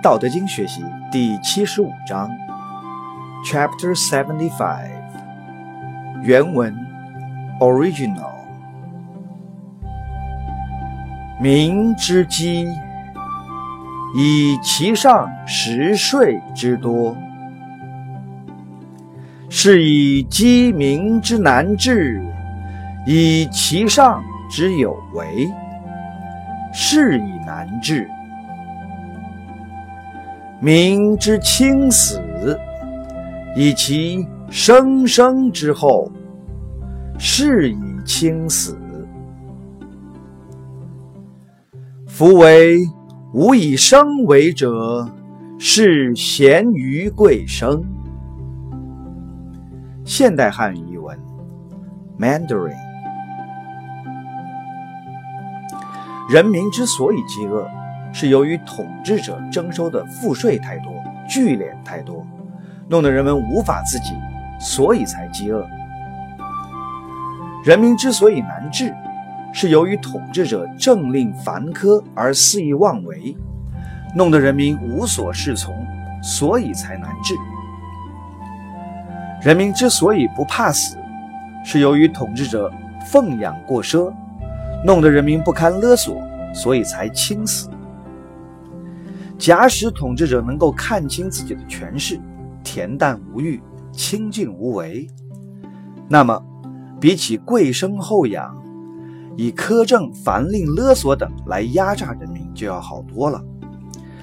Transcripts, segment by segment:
道德经学习第七十五章，Chapter Seventy Five，原文 Original。民之饥，以其上食税之多，是以饥民之难治，以其上之有为，是以难治。民之轻死，以其生生之厚，是以轻死。夫为无以生为者，是贤于贵生。现代汉语译文：Mandarin。人民之所以饥饿。是由于统治者征收的赋税太多、聚敛太多，弄得人们无法自己，所以才饥饿。人民之所以难治，是由于统治者政令繁苛而肆意妄为，弄得人民无所适从，所以才难治。人民之所以不怕死，是由于统治者奉养过奢，弄得人民不堪勒索，所以才轻死。假使统治者能够看清自己的权势，恬淡无欲、清静无为，那么，比起贵生厚养，以苛政、繁令、勒索等来压榨人民就要好多了。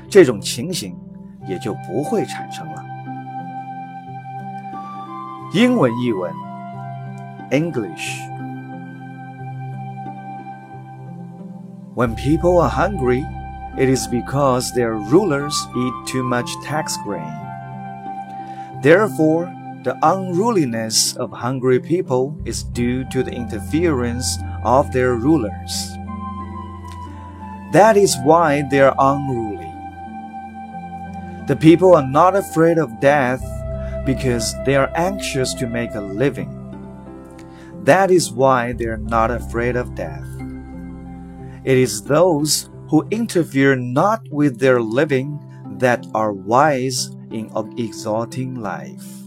这种情形也就不会产生了。英文译文：English。When people are hungry. It is because their rulers eat too much tax grain. Therefore, the unruliness of hungry people is due to the interference of their rulers. That is why they are unruly. The people are not afraid of death because they are anxious to make a living. That is why they are not afraid of death. It is those who interfere not with their living that are wise in exalting life.